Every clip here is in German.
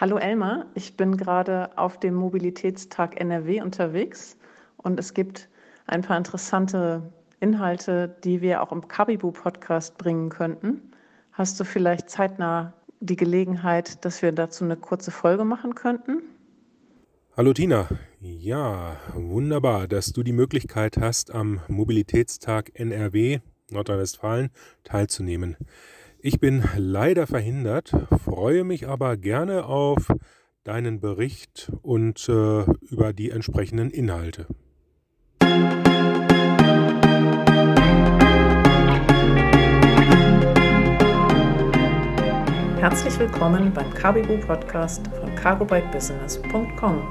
Hallo Elmar, ich bin gerade auf dem Mobilitätstag NRW unterwegs und es gibt ein paar interessante Inhalte, die wir auch im Kabibu-Podcast bringen könnten. Hast du vielleicht zeitnah die Gelegenheit, dass wir dazu eine kurze Folge machen könnten? Hallo Tina, ja, wunderbar, dass du die Möglichkeit hast, am Mobilitätstag NRW Nordrhein-Westfalen teilzunehmen. Ich bin leider verhindert, freue mich aber gerne auf deinen Bericht und äh, über die entsprechenden Inhalte. Herzlich willkommen beim Carbibu Podcast von cargobikebusiness.com.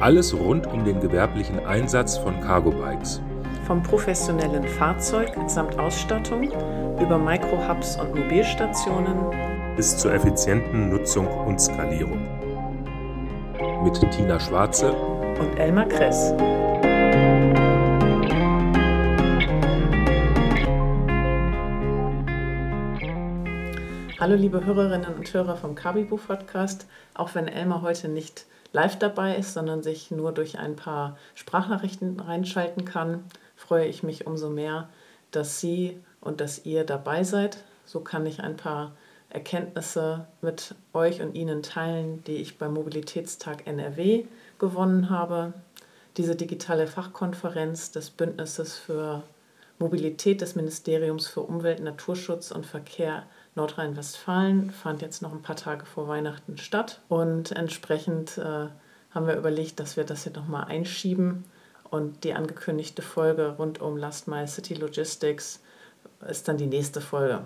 Alles rund um den gewerblichen Einsatz von Cargo-Bikes. Vom professionellen Fahrzeug samt Ausstattung über Microhubs und Mobilstationen bis zur effizienten Nutzung und Skalierung. Mit Tina Schwarze und Elmar Kress. Hallo liebe Hörerinnen und Hörer vom Kabibu Podcast. Auch wenn Elmar heute nicht live dabei ist, sondern sich nur durch ein paar Sprachnachrichten reinschalten kann, freue ich mich umso mehr, dass Sie und dass ihr dabei seid. So kann ich ein paar Erkenntnisse mit euch und Ihnen teilen, die ich beim Mobilitätstag NRW gewonnen habe. Diese digitale Fachkonferenz des Bündnisses für Mobilität des Ministeriums für Umwelt, Naturschutz und Verkehr Nordrhein-Westfalen fand jetzt noch ein paar Tage vor Weihnachten statt und entsprechend äh, haben wir überlegt, dass wir das hier nochmal einschieben und die angekündigte Folge rund um Last Mile City Logistics ist dann die nächste Folge.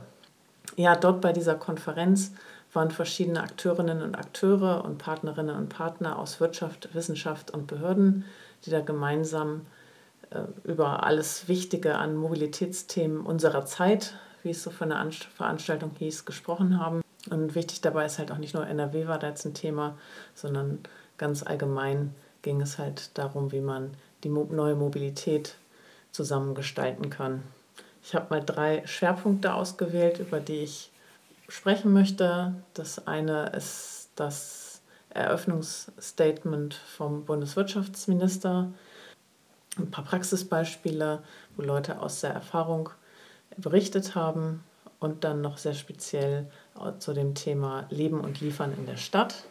Ja, dort bei dieser Konferenz waren verschiedene Akteurinnen und Akteure und Partnerinnen und Partner aus Wirtschaft, Wissenschaft und Behörden, die da gemeinsam äh, über alles Wichtige an Mobilitätsthemen unserer Zeit wie es so von der Veranstaltung hieß, gesprochen haben. Und wichtig dabei ist halt auch nicht nur NRW war da jetzt ein Thema, sondern ganz allgemein ging es halt darum, wie man die neue Mobilität zusammengestalten kann. Ich habe mal drei Schwerpunkte ausgewählt, über die ich sprechen möchte. Das eine ist das Eröffnungsstatement vom Bundeswirtschaftsminister, ein paar Praxisbeispiele, wo Leute aus der Erfahrung berichtet haben und dann noch sehr speziell zu dem Thema Leben und Liefern in der Stadt.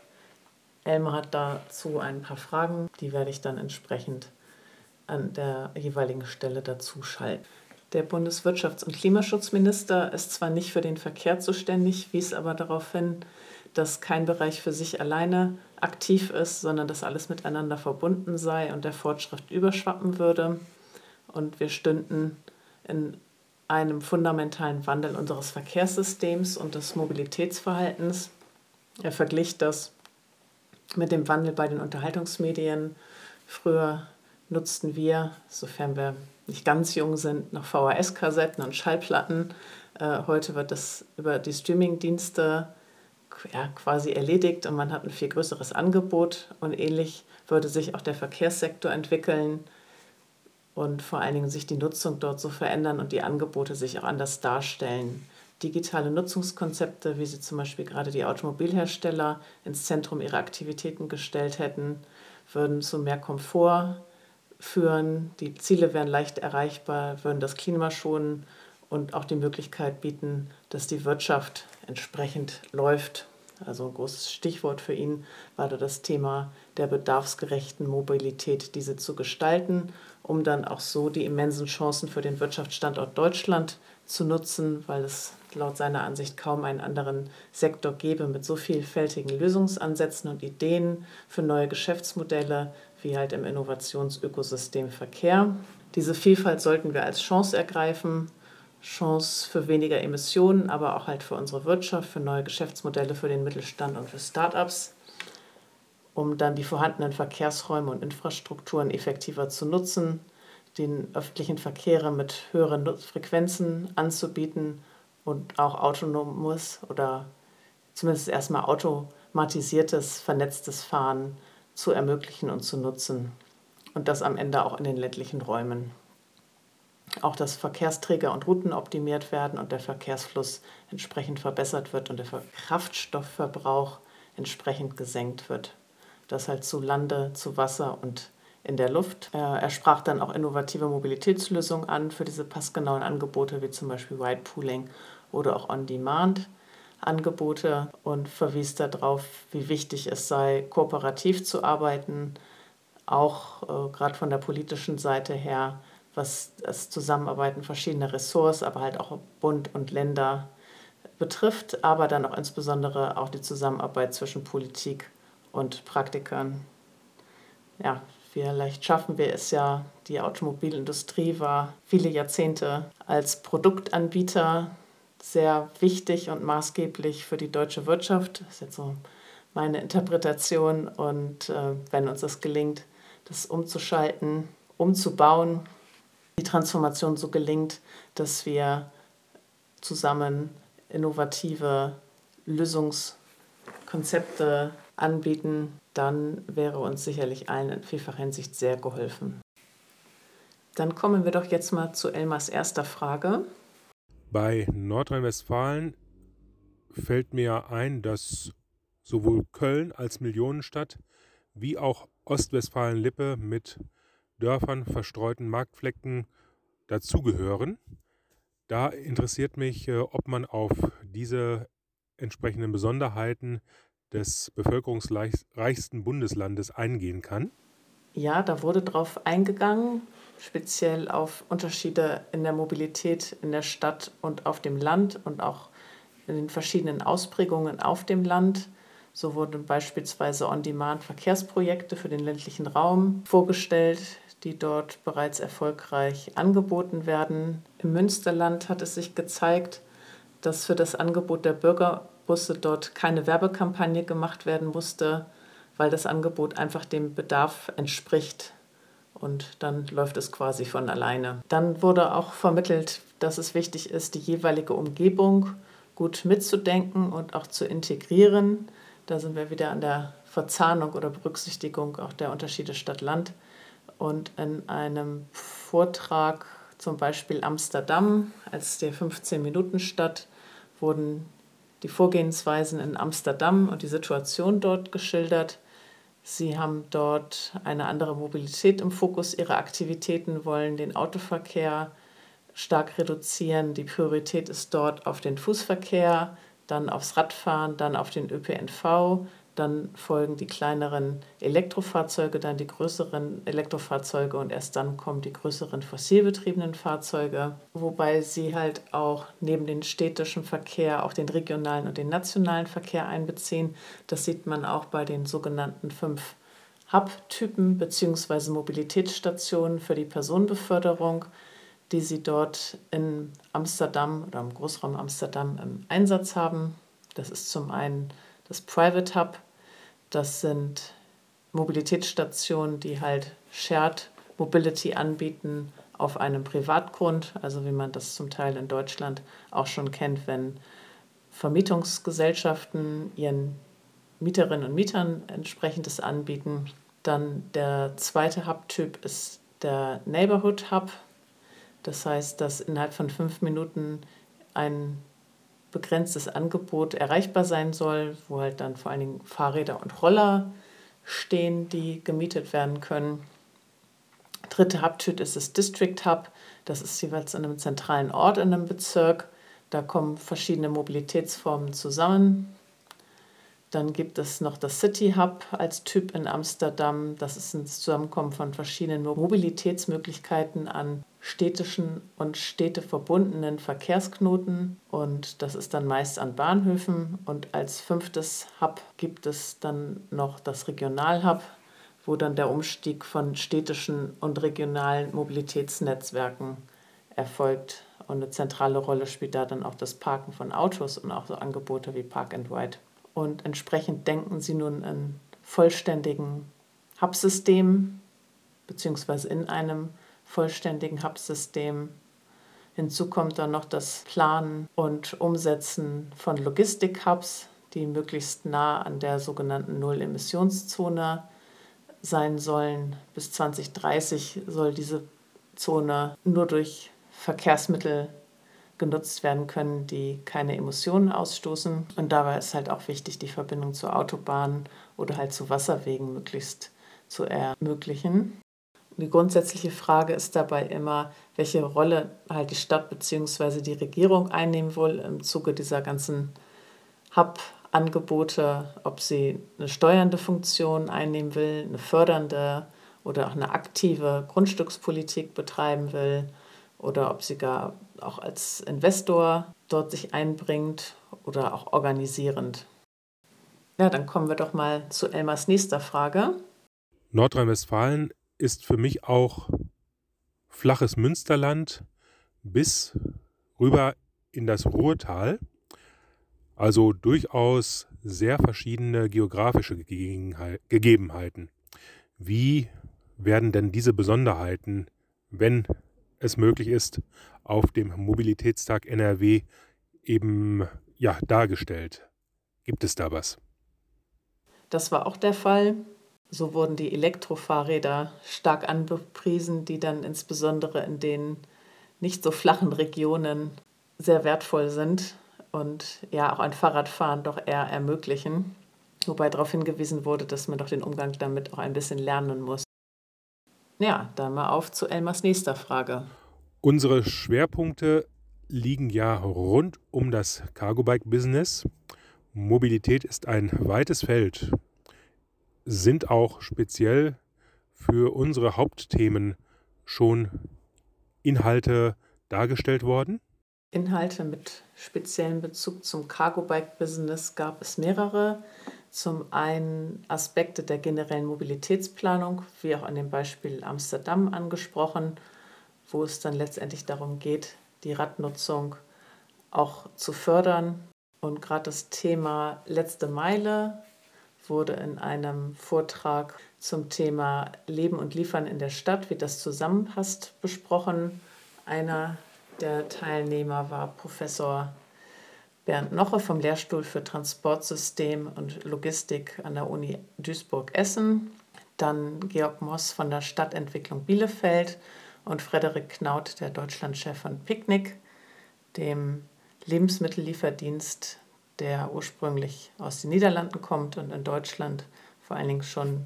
Elmar hat dazu ein paar Fragen, die werde ich dann entsprechend an der jeweiligen Stelle dazu schalten. Der Bundeswirtschafts- und Klimaschutzminister ist zwar nicht für den Verkehr zuständig, wies aber darauf hin, dass kein Bereich für sich alleine aktiv ist, sondern dass alles miteinander verbunden sei und der Fortschritt überschwappen würde. Und wir stünden in einem fundamentalen Wandel unseres Verkehrssystems und des Mobilitätsverhaltens. Er verglich das mit dem Wandel bei den Unterhaltungsmedien. Früher nutzten wir, sofern wir nicht ganz jung sind, noch VHS-Kassetten und Schallplatten. Äh, heute wird das über die Streaming-Dienste ja, quasi erledigt und man hat ein viel größeres Angebot. Und ähnlich würde sich auch der Verkehrssektor entwickeln und vor allen Dingen sich die Nutzung dort so verändern und die Angebote sich auch anders darstellen. Digitale Nutzungskonzepte, wie sie zum Beispiel gerade die Automobilhersteller ins Zentrum ihrer Aktivitäten gestellt hätten, würden zu mehr Komfort führen. Die Ziele wären leicht erreichbar, würden das Klima schonen und auch die Möglichkeit bieten, dass die Wirtschaft entsprechend läuft. Also ein großes Stichwort für ihn war da das Thema der bedarfsgerechten Mobilität, diese zu gestalten um dann auch so die immensen Chancen für den Wirtschaftsstandort Deutschland zu nutzen, weil es laut seiner Ansicht kaum einen anderen Sektor gäbe mit so vielfältigen Lösungsansätzen und Ideen für neue Geschäftsmodelle wie halt im Innovationsökosystem Verkehr. Diese Vielfalt sollten wir als Chance ergreifen, Chance für weniger Emissionen, aber auch halt für unsere Wirtschaft, für neue Geschäftsmodelle für den Mittelstand und für Start-ups um dann die vorhandenen Verkehrsräume und Infrastrukturen effektiver zu nutzen, den öffentlichen Verkehr mit höheren Frequenzen anzubieten und auch autonomes oder zumindest erstmal automatisiertes, vernetztes Fahren zu ermöglichen und zu nutzen. Und das am Ende auch in den ländlichen Räumen. Auch dass Verkehrsträger und Routen optimiert werden und der Verkehrsfluss entsprechend verbessert wird und der Kraftstoffverbrauch entsprechend gesenkt wird. Das halt zu Lande, zu Wasser und in der Luft. Er sprach dann auch innovative Mobilitätslösungen an für diese passgenauen Angebote, wie zum Beispiel Ride Pooling oder auch On-Demand. Angebote und verwies darauf, wie wichtig es sei, kooperativ zu arbeiten, auch äh, gerade von der politischen Seite her, was das Zusammenarbeiten verschiedener Ressorts, aber halt auch Bund und Länder betrifft, aber dann auch insbesondere auch die Zusammenarbeit zwischen Politik und Praktikern. Ja, vielleicht schaffen wir es ja, die Automobilindustrie war viele Jahrzehnte als Produktanbieter sehr wichtig und maßgeblich für die deutsche Wirtschaft. Das ist jetzt so meine Interpretation. Und äh, wenn uns das gelingt, das umzuschalten, umzubauen, die Transformation so gelingt, dass wir zusammen innovative Lösungskonzepte anbieten, dann wäre uns sicherlich allen in vielfacher Hinsicht sehr geholfen. Dann kommen wir doch jetzt mal zu Elmars erster Frage. Bei Nordrhein-Westfalen fällt mir ein, dass sowohl Köln als Millionenstadt wie auch Ostwestfalen-Lippe mit Dörfern, verstreuten Marktflecken dazugehören. Da interessiert mich, äh, ob man auf diese entsprechenden Besonderheiten des bevölkerungsreichsten Bundeslandes eingehen kann. Ja, da wurde darauf eingegangen speziell auf Unterschiede in der Mobilität in der Stadt und auf dem Land und auch in den verschiedenen Ausprägungen auf dem Land. So wurden beispielsweise On-Demand-Verkehrsprojekte für den ländlichen Raum vorgestellt, die dort bereits erfolgreich angeboten werden. Im Münsterland hat es sich gezeigt, dass für das Angebot der Bürgerbusse dort keine Werbekampagne gemacht werden musste, weil das Angebot einfach dem Bedarf entspricht und dann läuft es quasi von alleine. Dann wurde auch vermittelt, dass es wichtig ist, die jeweilige Umgebung gut mitzudenken und auch zu integrieren. Da sind wir wieder an der Verzahnung oder Berücksichtigung auch der Unterschiede Stadt-Land. Und in einem Vortrag, zum Beispiel Amsterdam als der 15-Minuten-Stadt, wurden die Vorgehensweisen in Amsterdam und die Situation dort geschildert. Sie haben dort eine andere Mobilität im Fokus ihrer Aktivitäten, wollen den Autoverkehr stark reduzieren. Die Priorität ist dort auf den Fußverkehr, dann aufs Radfahren, dann auf den ÖPNV, dann folgen die kleineren Elektrofahrzeuge, dann die größeren Elektrofahrzeuge und erst dann kommen die größeren fossilbetriebenen Fahrzeuge, wobei sie halt auch neben den städtischen Verkehr auch den regionalen und den nationalen Verkehr einbeziehen. Das sieht man auch bei den sogenannten fünf Hub-Typen bzw. Mobilitätsstationen für die Personenbeförderung, die sie dort in Amsterdam oder im Großraum Amsterdam im Einsatz haben. Das ist zum einen das Private Hub, das sind Mobilitätsstationen, die halt Shared Mobility anbieten auf einem Privatgrund, also wie man das zum Teil in Deutschland auch schon kennt, wenn Vermietungsgesellschaften ihren Mieterinnen und Mietern entsprechendes anbieten. Dann der zweite Hub-Typ ist der Neighborhood Hub. Das heißt, dass innerhalb von fünf Minuten ein begrenztes Angebot erreichbar sein soll, wo halt dann vor allen Dingen Fahrräder und Roller stehen, die gemietet werden können. Dritte Hubtyp ist das District Hub. Das ist jeweils an einem zentralen Ort in einem Bezirk. Da kommen verschiedene Mobilitätsformen zusammen. Dann gibt es noch das City Hub als Typ in Amsterdam. Das ist ein Zusammenkommen von verschiedenen Mobilitätsmöglichkeiten an städtischen und städteverbundenen Verkehrsknoten. Und das ist dann meist an Bahnhöfen. Und als fünftes Hub gibt es dann noch das Regionalhub, wo dann der Umstieg von städtischen und regionalen Mobilitätsnetzwerken erfolgt. Und eine zentrale Rolle spielt da dann auch das Parken von Autos und auch so Angebote wie Park and Ride. Und entsprechend denken sie nun in vollständigen Hubsystem beziehungsweise in einem vollständigen Hubsystem. Hinzu kommt dann noch das Planen und Umsetzen von Logistik-Hubs, die möglichst nah an der sogenannten Null-Emissionszone sein sollen. Bis 2030 soll diese Zone nur durch Verkehrsmittel genutzt werden können, die keine Emissionen ausstoßen. Und dabei ist halt auch wichtig, die Verbindung zu Autobahnen oder halt zu Wasserwegen möglichst zu ermöglichen. Die grundsätzliche Frage ist dabei immer, welche Rolle halt die Stadt bzw. die Regierung einnehmen will im Zuge dieser ganzen Hub-Angebote, ob sie eine steuernde Funktion einnehmen will, eine fördernde oder auch eine aktive Grundstückspolitik betreiben will oder ob sie gar auch als Investor dort sich einbringt oder auch organisierend. Ja, dann kommen wir doch mal zu Elmars nächster Frage. Nordrhein-Westfalen ist für mich auch flaches Münsterland bis rüber in das Ruhrtal. Also durchaus sehr verschiedene geografische Gegebenheiten. Wie werden denn diese Besonderheiten, wenn es möglich ist, auf dem Mobilitätstag NRW eben ja, dargestellt? Gibt es da was? Das war auch der Fall. So wurden die Elektrofahrräder stark angepriesen, die dann insbesondere in den nicht so flachen Regionen sehr wertvoll sind und ja auch ein Fahrradfahren doch eher ermöglichen. Wobei darauf hingewiesen wurde, dass man doch den Umgang damit auch ein bisschen lernen muss. Ja, dann mal auf zu Elmars nächster Frage. Unsere Schwerpunkte liegen ja rund um das Cargo-Bike-Business. Mobilität ist ein weites Feld sind auch speziell für unsere Hauptthemen schon Inhalte dargestellt worden? Inhalte mit speziellem Bezug zum Cargo-Bike-Business gab es mehrere. Zum einen Aspekte der generellen Mobilitätsplanung, wie auch an dem Beispiel Amsterdam angesprochen, wo es dann letztendlich darum geht, die Radnutzung auch zu fördern. Und gerade das Thema letzte Meile wurde in einem Vortrag zum Thema Leben und Liefern in der Stadt, wie das zusammenpasst, besprochen. Einer der Teilnehmer war Professor Bernd Noche vom Lehrstuhl für Transportsystem und Logistik an der Uni Duisburg-Essen. Dann Georg Moss von der Stadtentwicklung Bielefeld und Frederik Knaut, der Deutschlandchef von Picknick, dem Lebensmittellieferdienst der ursprünglich aus den Niederlanden kommt und in Deutschland vor allen Dingen schon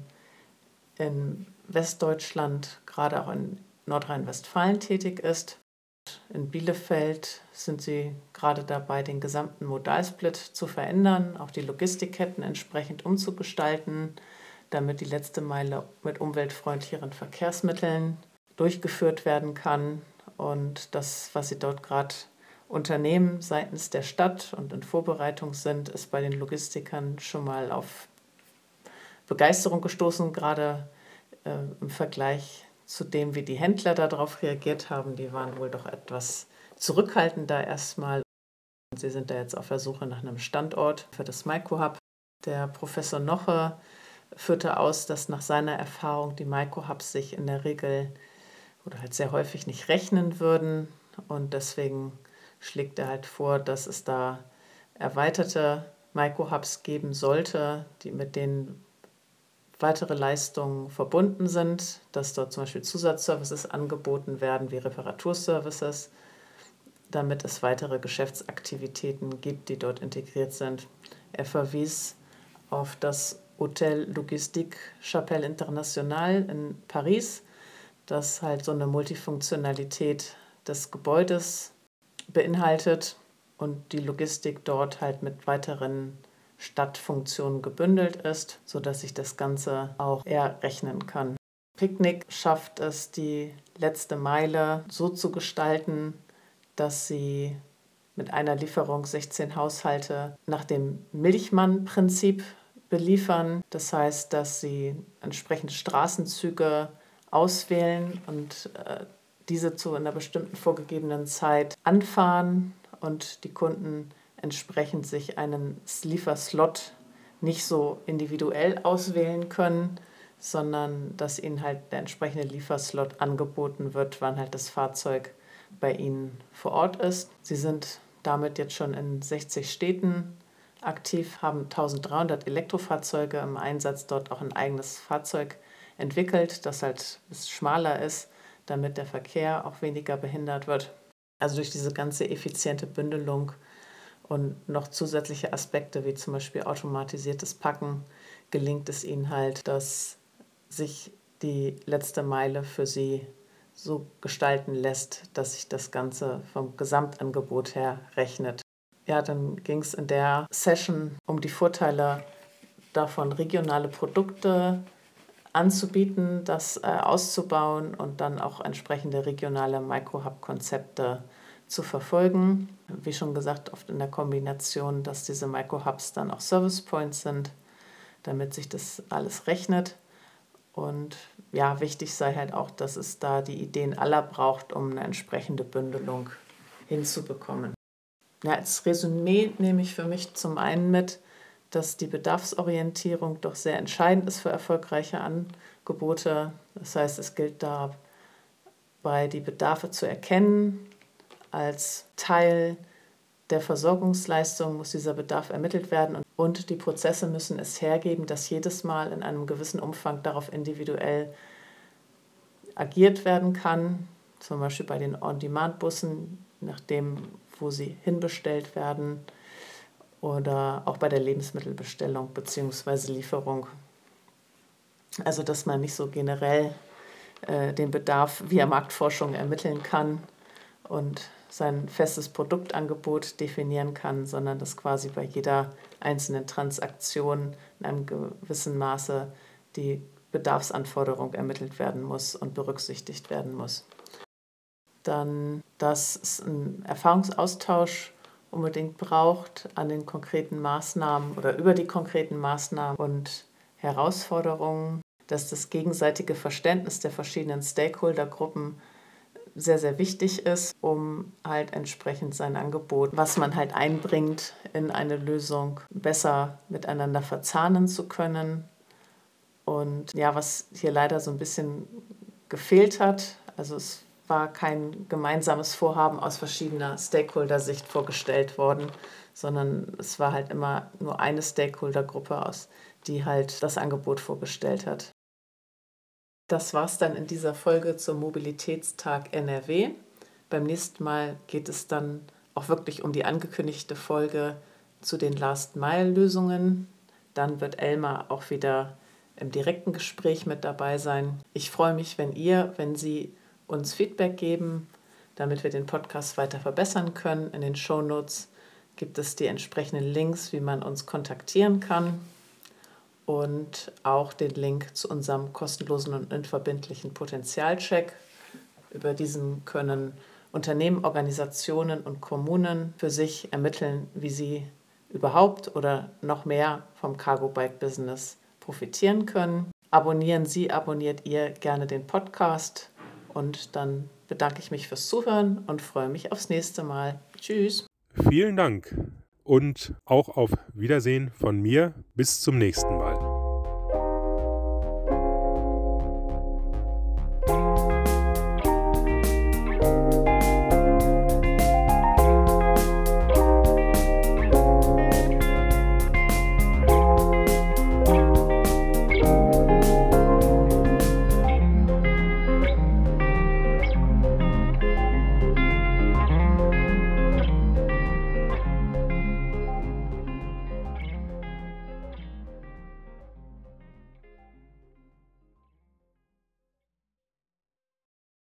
in Westdeutschland, gerade auch in Nordrhein-Westfalen tätig ist. In Bielefeld sind sie gerade dabei, den gesamten Modalsplit zu verändern, auch die Logistikketten entsprechend umzugestalten, damit die letzte Meile mit umweltfreundlicheren Verkehrsmitteln durchgeführt werden kann. Und das, was sie dort gerade Unternehmen seitens der Stadt und in Vorbereitung sind, ist bei den Logistikern schon mal auf Begeisterung gestoßen, gerade äh, im Vergleich zu dem, wie die Händler darauf reagiert haben. Die waren wohl doch etwas zurückhaltender erstmal. Sie sind da jetzt auf der Suche nach einem Standort für das Microhub. Der Professor Noche führte aus, dass nach seiner Erfahrung die Microhubs sich in der Regel oder halt sehr häufig nicht rechnen würden und deswegen schlägt er halt vor, dass es da erweiterte Micro-Hubs geben sollte, die mit denen weitere Leistungen verbunden sind, dass dort zum Beispiel Zusatzservices angeboten werden wie Reparaturservices, damit es weitere Geschäftsaktivitäten gibt, die dort integriert sind. Er verwies auf das Hotel Logistique Chapelle Internationale in Paris, das halt so eine Multifunktionalität des Gebäudes beinhaltet und die Logistik dort halt mit weiteren Stadtfunktionen gebündelt ist, sodass sich das Ganze auch eher rechnen kann. Picknick schafft es, die letzte Meile so zu gestalten, dass sie mit einer Lieferung 16 Haushalte nach dem Milchmann-Prinzip beliefern. Das heißt, dass sie entsprechende Straßenzüge auswählen und äh, diese zu einer bestimmten vorgegebenen Zeit anfahren und die Kunden entsprechend sich einen Lieferslot nicht so individuell auswählen können, sondern dass ihnen halt der entsprechende Lieferslot angeboten wird, wann halt das Fahrzeug bei ihnen vor Ort ist. Sie sind damit jetzt schon in 60 Städten aktiv, haben 1300 Elektrofahrzeuge im Einsatz, dort auch ein eigenes Fahrzeug entwickelt, das halt schmaler ist damit der Verkehr auch weniger behindert wird. Also durch diese ganze effiziente Bündelung und noch zusätzliche Aspekte wie zum Beispiel automatisiertes Packen gelingt es ihnen halt, dass sich die letzte Meile für sie so gestalten lässt, dass sich das Ganze vom Gesamtangebot her rechnet. Ja, dann ging es in der Session um die Vorteile davon, regionale Produkte anzubieten, das äh, auszubauen und dann auch entsprechende regionale Micro-Hub-Konzepte zu verfolgen. Wie schon gesagt, oft in der Kombination, dass diese Micro-Hubs dann auch Service Points sind, damit sich das alles rechnet. Und ja, wichtig sei halt auch, dass es da die Ideen aller braucht, um eine entsprechende Bündelung hinzubekommen. Ja, als Resümee nehme ich für mich zum einen mit, dass die Bedarfsorientierung doch sehr entscheidend ist für erfolgreiche Angebote. Das heißt, es gilt dabei, die Bedarfe zu erkennen. Als Teil der Versorgungsleistung muss dieser Bedarf ermittelt werden und die Prozesse müssen es hergeben, dass jedes Mal in einem gewissen Umfang darauf individuell agiert werden kann, zum Beispiel bei den On-Demand-Bussen, nachdem, wo sie hinbestellt werden oder auch bei der Lebensmittelbestellung bzw. Lieferung. Also dass man nicht so generell äh, den Bedarf via Marktforschung ermitteln kann und sein festes Produktangebot definieren kann, sondern dass quasi bei jeder einzelnen Transaktion in einem gewissen Maße die Bedarfsanforderung ermittelt werden muss und berücksichtigt werden muss. Dann, dass es einen Erfahrungsaustausch unbedingt braucht an den konkreten Maßnahmen oder über die konkreten Maßnahmen und Herausforderungen, dass das gegenseitige Verständnis der verschiedenen Stakeholdergruppen sehr, sehr wichtig ist, um halt entsprechend sein Angebot, was man halt einbringt in eine Lösung, besser miteinander verzahnen zu können. Und ja, was hier leider so ein bisschen gefehlt hat, also es war kein gemeinsames Vorhaben aus verschiedener Stakeholder-Sicht vorgestellt worden, sondern es war halt immer nur eine Stakeholder-Gruppe aus, die halt das Angebot vorgestellt hat. Das war's dann in dieser Folge zum Mobilitätstag NRW. Beim nächsten Mal geht es dann auch wirklich um die angekündigte Folge zu den Last-Mile-Lösungen. Dann wird Elmar auch wieder im direkten Gespräch mit dabei sein. Ich freue mich, wenn ihr, wenn Sie uns Feedback geben, damit wir den Podcast weiter verbessern können. In den Show Notes gibt es die entsprechenden Links, wie man uns kontaktieren kann und auch den Link zu unserem kostenlosen und unverbindlichen Potenzialcheck. Über diesen können Unternehmen, Organisationen und Kommunen für sich ermitteln, wie sie überhaupt oder noch mehr vom Cargo Bike Business profitieren können. Abonnieren Sie, abonniert ihr gerne den Podcast und dann bedanke ich mich fürs Zuhören und freue mich aufs nächste Mal. Tschüss. Vielen Dank und auch auf Wiedersehen von mir. Bis zum nächsten Mal.